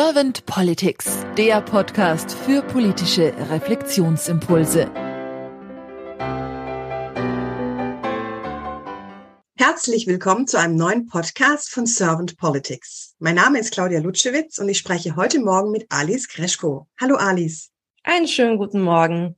Servant Politics, der Podcast für politische Reflexionsimpulse. Herzlich willkommen zu einem neuen Podcast von Servant Politics. Mein Name ist Claudia Lutschewitz und ich spreche heute Morgen mit Alice Kreschko. Hallo Alice. Einen schönen guten Morgen.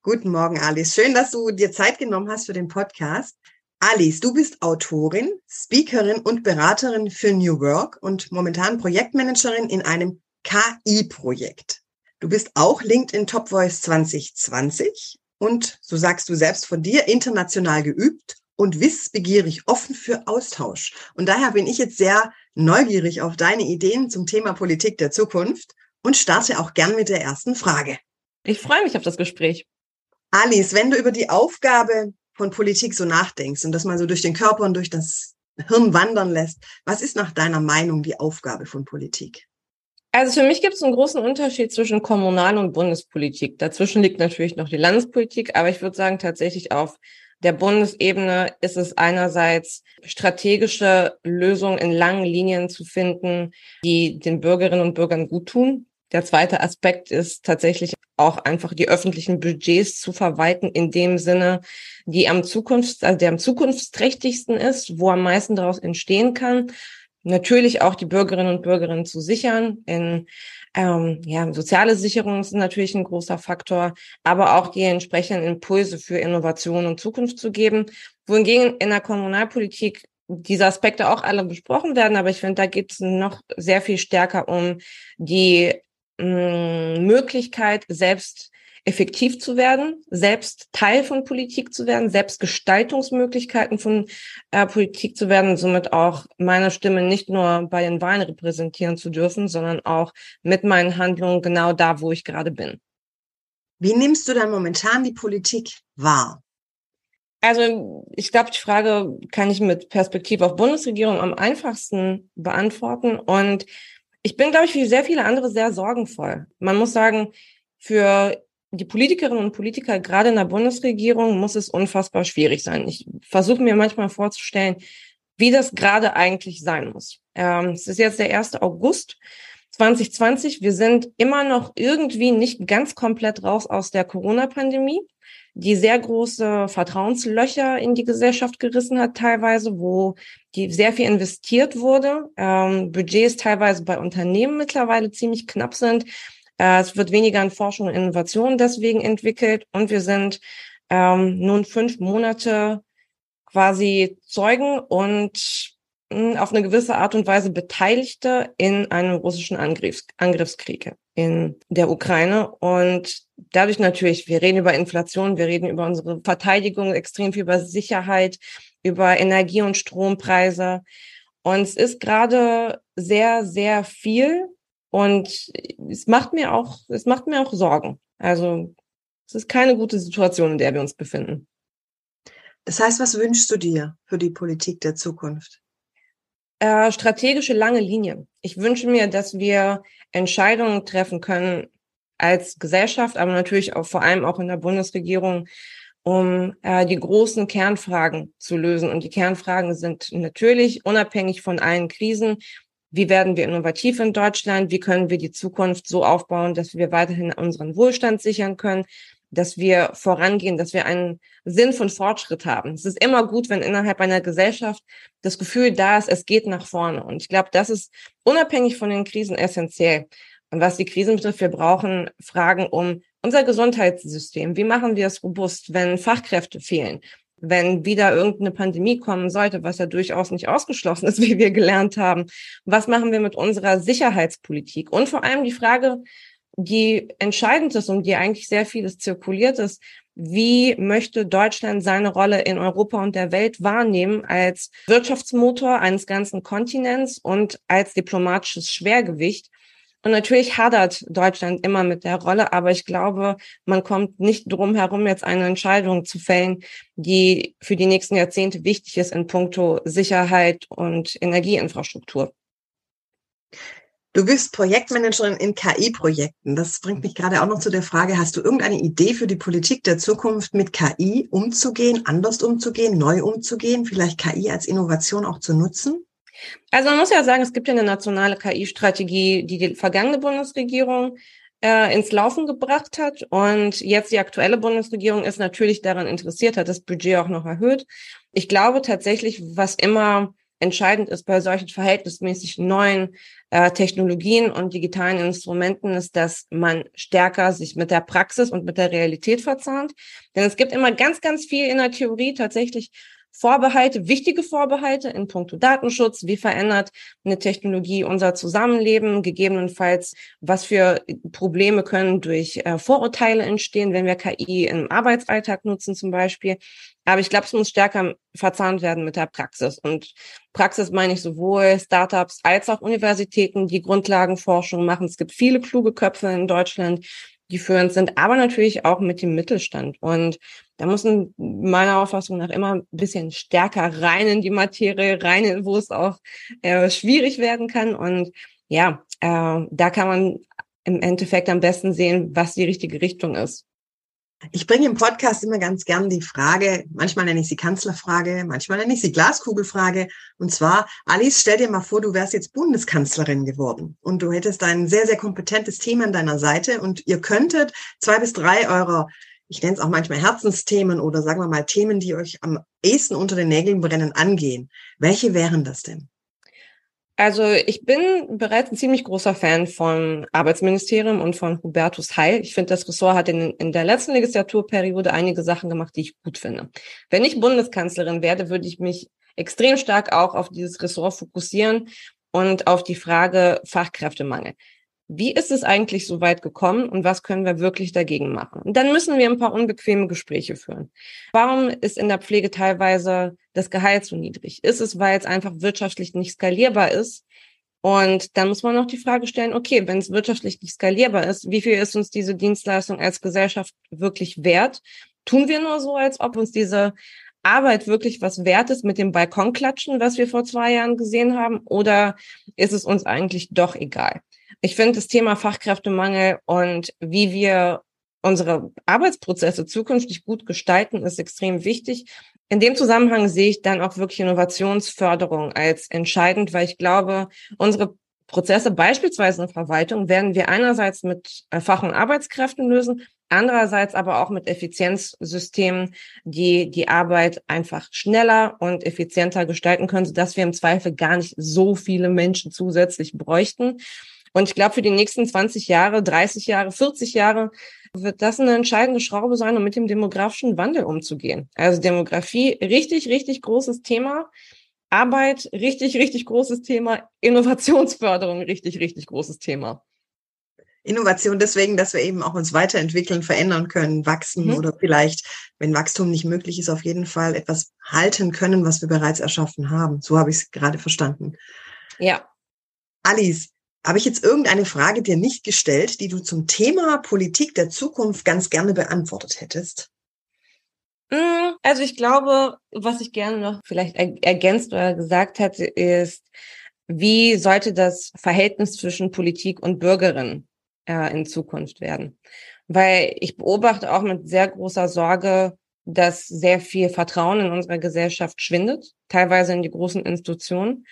Guten Morgen, Alice. Schön, dass du dir Zeit genommen hast für den Podcast. Alice, du bist Autorin, Speakerin und Beraterin für New Work und momentan Projektmanagerin in einem KI-Projekt. Du bist auch LinkedIn Top Voice 2020 und, so sagst du selbst von dir, international geübt und wissbegierig offen für Austausch. Und daher bin ich jetzt sehr neugierig auf deine Ideen zum Thema Politik der Zukunft und starte auch gern mit der ersten Frage. Ich freue mich auf das Gespräch. Alice, wenn du über die Aufgabe von Politik so nachdenkst und das mal so durch den Körper und durch das Hirn wandern lässt, was ist nach deiner Meinung die Aufgabe von Politik? Also für mich gibt es einen großen Unterschied zwischen Kommunal- und Bundespolitik. Dazwischen liegt natürlich noch die Landespolitik, aber ich würde sagen, tatsächlich auf der Bundesebene ist es einerseits strategische Lösungen in langen Linien zu finden, die den Bürgerinnen und Bürgern gut tun. Der zweite Aspekt ist tatsächlich auch einfach die öffentlichen Budgets zu verwalten in dem Sinne, die am Zukunfts, also der am zukunftsträchtigsten ist, wo am meisten daraus entstehen kann. Natürlich auch die Bürgerinnen und Bürger zu sichern. In ähm, ja, soziale Sicherung ist natürlich ein großer Faktor, aber auch die entsprechenden Impulse für Innovation und Zukunft zu geben. Wohingegen in der Kommunalpolitik diese Aspekte auch alle besprochen werden, aber ich finde, da geht es noch sehr viel stärker um die Möglichkeit, selbst effektiv zu werden, selbst Teil von Politik zu werden, selbst Gestaltungsmöglichkeiten von äh, Politik zu werden, somit auch meine Stimme nicht nur bei den Wahlen repräsentieren zu dürfen, sondern auch mit meinen Handlungen genau da, wo ich gerade bin. Wie nimmst du dann momentan die Politik wahr? Also ich glaube, die Frage kann ich mit Perspektive auf Bundesregierung am einfachsten beantworten und ich bin, glaube ich, wie sehr viele andere sehr sorgenvoll. Man muss sagen, für die Politikerinnen und Politiker, gerade in der Bundesregierung, muss es unfassbar schwierig sein. Ich versuche mir manchmal vorzustellen, wie das gerade eigentlich sein muss. Ähm, es ist jetzt der 1. August 2020. Wir sind immer noch irgendwie nicht ganz komplett raus aus der Corona-Pandemie die sehr große Vertrauenslöcher in die Gesellschaft gerissen hat, teilweise, wo die sehr viel investiert wurde, ähm, Budgets teilweise bei Unternehmen mittlerweile ziemlich knapp sind. Äh, es wird weniger in Forschung und Innovation deswegen entwickelt. Und wir sind ähm, nun fünf Monate quasi Zeugen und hm, auf eine gewisse Art und Weise Beteiligte in einem russischen Angriffs Angriffskrieg in der Ukraine. Und dadurch natürlich, wir reden über Inflation, wir reden über unsere Verteidigung, extrem viel über Sicherheit, über Energie- und Strompreise. Und es ist gerade sehr, sehr viel. Und es macht mir auch, es macht mir auch Sorgen. Also es ist keine gute Situation, in der wir uns befinden. Das heißt, was wünschst du dir für die Politik der Zukunft? Äh, strategische lange Linie. Ich wünsche mir, dass wir Entscheidungen treffen können als Gesellschaft, aber natürlich auch vor allem auch in der Bundesregierung, um äh, die großen Kernfragen zu lösen. Und die Kernfragen sind natürlich unabhängig von allen Krisen. Wie werden wir innovativ in Deutschland? Wie können wir die Zukunft so aufbauen, dass wir weiterhin unseren Wohlstand sichern können? Dass wir vorangehen, dass wir einen Sinn von Fortschritt haben. Es ist immer gut, wenn innerhalb einer Gesellschaft das Gefühl da ist, es geht nach vorne. Und ich glaube, das ist unabhängig von den Krisen essentiell. Und was die Krisen betrifft, wir brauchen Fragen um unser Gesundheitssystem. Wie machen wir es robust, wenn Fachkräfte fehlen? Wenn wieder irgendeine Pandemie kommen sollte, was ja durchaus nicht ausgeschlossen ist, wie wir gelernt haben. Was machen wir mit unserer Sicherheitspolitik? Und vor allem die Frage, die entscheidend ist, um die eigentlich sehr vieles zirkuliert ist, wie möchte Deutschland seine Rolle in Europa und der Welt wahrnehmen als Wirtschaftsmotor eines ganzen Kontinents und als diplomatisches Schwergewicht? Und natürlich hadert Deutschland immer mit der Rolle, aber ich glaube, man kommt nicht drum herum, jetzt eine Entscheidung zu fällen, die für die nächsten Jahrzehnte wichtig ist in puncto Sicherheit und Energieinfrastruktur. Du bist Projektmanagerin in KI-Projekten. Das bringt mich gerade auch noch zu der Frage, hast du irgendeine Idee für die Politik der Zukunft, mit KI umzugehen, anders umzugehen, neu umzugehen, vielleicht KI als Innovation auch zu nutzen? Also man muss ja sagen, es gibt ja eine nationale KI-Strategie, die die vergangene Bundesregierung äh, ins Laufen gebracht hat. Und jetzt die aktuelle Bundesregierung ist natürlich daran interessiert, hat das Budget auch noch erhöht. Ich glaube tatsächlich, was immer entscheidend ist bei solchen verhältnismäßig neuen äh, Technologien und digitalen Instrumenten, ist, dass man stärker sich mit der Praxis und mit der Realität verzahnt. Denn es gibt immer ganz, ganz viel in der Theorie tatsächlich Vorbehalte, wichtige Vorbehalte in puncto Datenschutz. Wie verändert eine Technologie unser Zusammenleben? Gegebenenfalls, was für Probleme können durch äh, Vorurteile entstehen, wenn wir KI im Arbeitsalltag nutzen zum Beispiel. Aber ich glaube, es muss stärker verzahnt werden mit der Praxis. Und Praxis meine ich sowohl Startups als auch Universitäten, die Grundlagenforschung machen. Es gibt viele kluge Köpfe in Deutschland, die führend sind, aber natürlich auch mit dem Mittelstand. Und da müssen meiner Auffassung nach immer ein bisschen stärker rein in die Materie, rein, wo es auch äh, schwierig werden kann. Und ja, äh, da kann man im Endeffekt am besten sehen, was die richtige Richtung ist. Ich bringe im Podcast immer ganz gern die Frage, manchmal nenne ich sie Kanzlerfrage, manchmal nenne ich sie Glaskugelfrage. Und zwar, Alice, stell dir mal vor, du wärst jetzt Bundeskanzlerin geworden und du hättest ein sehr, sehr kompetentes Team an deiner Seite und ihr könntet zwei bis drei eurer, ich nenne es auch manchmal Herzensthemen oder sagen wir mal Themen, die euch am ehesten unter den Nägeln brennen, angehen. Welche wären das denn? Also ich bin bereits ein ziemlich großer Fan vom Arbeitsministerium und von Hubertus Heil. Ich finde, das Ressort hat in, in der letzten Legislaturperiode einige Sachen gemacht, die ich gut finde. Wenn ich Bundeskanzlerin werde, würde ich mich extrem stark auch auf dieses Ressort fokussieren und auf die Frage Fachkräftemangel wie ist es eigentlich so weit gekommen und was können wir wirklich dagegen machen? Und dann müssen wir ein paar unbequeme Gespräche führen. Warum ist in der Pflege teilweise das Gehalt so niedrig? Ist es, weil es einfach wirtschaftlich nicht skalierbar ist? Und dann muss man noch die Frage stellen, okay, wenn es wirtschaftlich nicht skalierbar ist, wie viel ist uns diese Dienstleistung als Gesellschaft wirklich wert? Tun wir nur so, als ob uns diese Arbeit wirklich was wert ist mit dem Balkonklatschen, was wir vor zwei Jahren gesehen haben? Oder ist es uns eigentlich doch egal? Ich finde das Thema Fachkräftemangel und wie wir unsere Arbeitsprozesse zukünftig gut gestalten, ist extrem wichtig. In dem Zusammenhang sehe ich dann auch wirklich Innovationsförderung als entscheidend, weil ich glaube, unsere Prozesse beispielsweise in der Verwaltung werden wir einerseits mit Fach- und Arbeitskräften lösen, andererseits aber auch mit Effizienzsystemen, die die Arbeit einfach schneller und effizienter gestalten können, sodass wir im Zweifel gar nicht so viele Menschen zusätzlich bräuchten. Und ich glaube, für die nächsten 20 Jahre, 30 Jahre, 40 Jahre wird das eine entscheidende Schraube sein, um mit dem demografischen Wandel umzugehen. Also Demografie, richtig, richtig großes Thema. Arbeit, richtig, richtig großes Thema. Innovationsförderung, richtig, richtig großes Thema. Innovation deswegen, dass wir eben auch uns weiterentwickeln, verändern können, wachsen mhm. oder vielleicht, wenn Wachstum nicht möglich ist, auf jeden Fall etwas halten können, was wir bereits erschaffen haben. So habe ich es gerade verstanden. Ja. Alice, habe ich jetzt irgendeine Frage dir nicht gestellt, die du zum Thema Politik der Zukunft ganz gerne beantwortet hättest? Mm, also ich glaube, was ich gerne noch vielleicht ergänzt oder gesagt hätte, ist, wie sollte das Verhältnis zwischen Politik und Bürgerin äh, in Zukunft werden? Weil ich beobachte auch mit sehr großer Sorge, dass sehr viel Vertrauen in unserer Gesellschaft schwindet, teilweise in die großen Institutionen.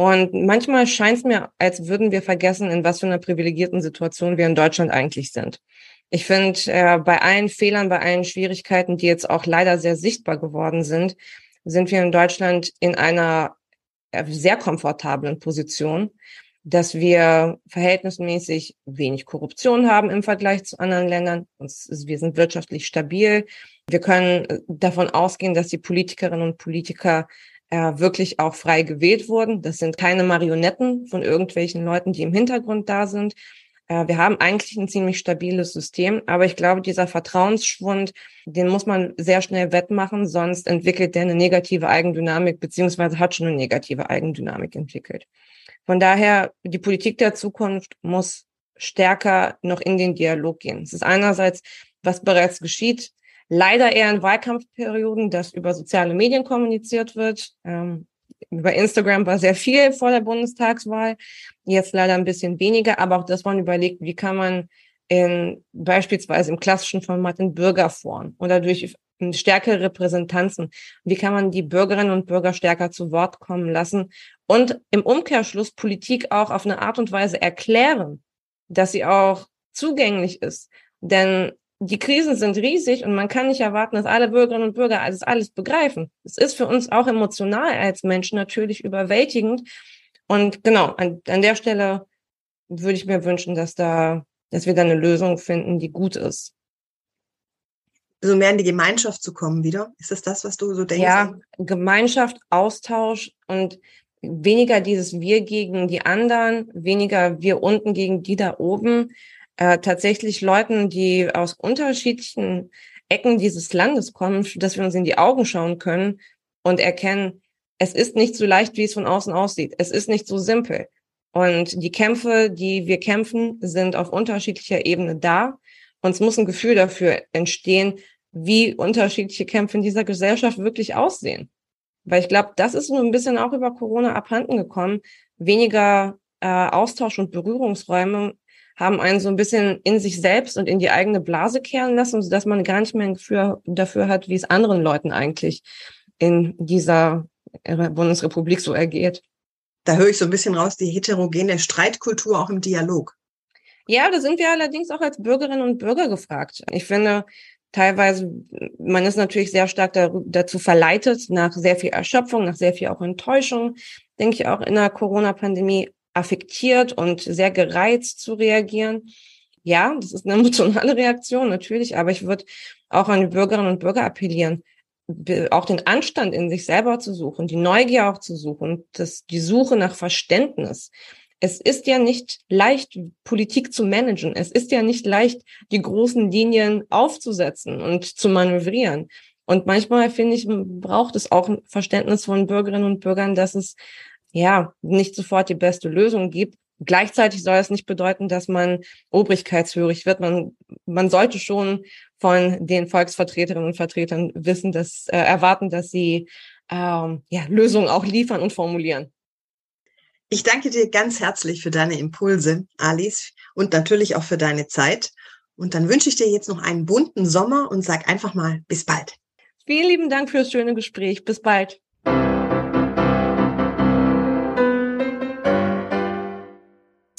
Und manchmal scheint es mir, als würden wir vergessen, in was für einer privilegierten Situation wir in Deutschland eigentlich sind. Ich finde, äh, bei allen Fehlern, bei allen Schwierigkeiten, die jetzt auch leider sehr sichtbar geworden sind, sind wir in Deutschland in einer äh, sehr komfortablen Position, dass wir verhältnismäßig wenig Korruption haben im Vergleich zu anderen Ländern. Wir sind wirtschaftlich stabil. Wir können äh, davon ausgehen, dass die Politikerinnen und Politiker äh, wirklich auch frei gewählt wurden. Das sind keine Marionetten von irgendwelchen Leuten, die im Hintergrund da sind. Äh, wir haben eigentlich ein ziemlich stabiles System, aber ich glaube, dieser Vertrauensschwund, den muss man sehr schnell wettmachen, sonst entwickelt der eine negative Eigendynamik, beziehungsweise hat schon eine negative Eigendynamik entwickelt. Von daher, die Politik der Zukunft muss stärker noch in den Dialog gehen. Es ist einerseits, was bereits geschieht, leider eher in Wahlkampfperioden, dass über soziale Medien kommuniziert wird. Ähm, über Instagram war sehr viel vor der Bundestagswahl, jetzt leider ein bisschen weniger, aber auch das man überlegt, wie kann man in beispielsweise im klassischen Format in Bürgerforen oder durch stärkere Repräsentanzen? Wie kann man die Bürgerinnen und Bürger stärker zu Wort kommen lassen? Und im Umkehrschluss Politik auch auf eine Art und Weise erklären, dass sie auch zugänglich ist. Denn die Krisen sind riesig und man kann nicht erwarten, dass alle Bürgerinnen und Bürger alles, alles begreifen. Es ist für uns auch emotional als Menschen natürlich überwältigend. Und genau, an, an der Stelle würde ich mir wünschen, dass da, dass wir da eine Lösung finden, die gut ist. So mehr in die Gemeinschaft zu kommen wieder. Ist das das, was du so denkst? Ja, Gemeinschaft, Austausch und weniger dieses Wir gegen die anderen, weniger wir unten gegen die da oben, äh, tatsächlich Leuten, die aus unterschiedlichen Ecken dieses Landes kommen, dass wir uns in die Augen schauen können und erkennen, es ist nicht so leicht, wie es von außen aussieht. Es ist nicht so simpel. Und die Kämpfe, die wir kämpfen, sind auf unterschiedlicher Ebene da. Und es muss ein Gefühl dafür entstehen, wie unterschiedliche Kämpfe in dieser Gesellschaft wirklich aussehen. Weil ich glaube, das ist nur ein bisschen auch über Corona abhanden gekommen. Weniger äh, Austausch und Berührungsräume haben einen so ein bisschen in sich selbst und in die eigene Blase kehren lassen, sodass man gar nicht mehr ein Gefühl dafür hat, wie es anderen Leuten eigentlich in dieser Bundesrepublik so ergeht. Da höre ich so ein bisschen raus, die heterogene Streitkultur auch im Dialog. Ja, da sind wir allerdings auch als Bürgerinnen und Bürger gefragt. Ich finde, teilweise, man ist natürlich sehr stark dazu verleitet, nach sehr viel Erschöpfung, nach sehr viel auch Enttäuschung, denke ich auch in der Corona-Pandemie affektiert und sehr gereizt zu reagieren. Ja, das ist eine emotionale Reaktion natürlich, aber ich würde auch an die Bürgerinnen und Bürger appellieren, auch den Anstand in sich selber zu suchen, die Neugier auch zu suchen, das, die Suche nach Verständnis. Es ist ja nicht leicht, Politik zu managen. Es ist ja nicht leicht, die großen Linien aufzusetzen und zu manövrieren. Und manchmal, finde ich, braucht es auch Verständnis von Bürgerinnen und Bürgern, dass es ja, nicht sofort die beste Lösung gibt. Gleichzeitig soll es nicht bedeuten, dass man obrigkeitshörig wird. Man, man sollte schon von den Volksvertreterinnen und Vertretern wissen, dass äh, erwarten, dass sie ähm, ja, Lösungen auch liefern und formulieren. Ich danke dir ganz herzlich für deine Impulse, Alice, und natürlich auch für deine Zeit. Und dann wünsche ich dir jetzt noch einen bunten Sommer und sag einfach mal bis bald. Vielen lieben Dank fürs schöne Gespräch. Bis bald.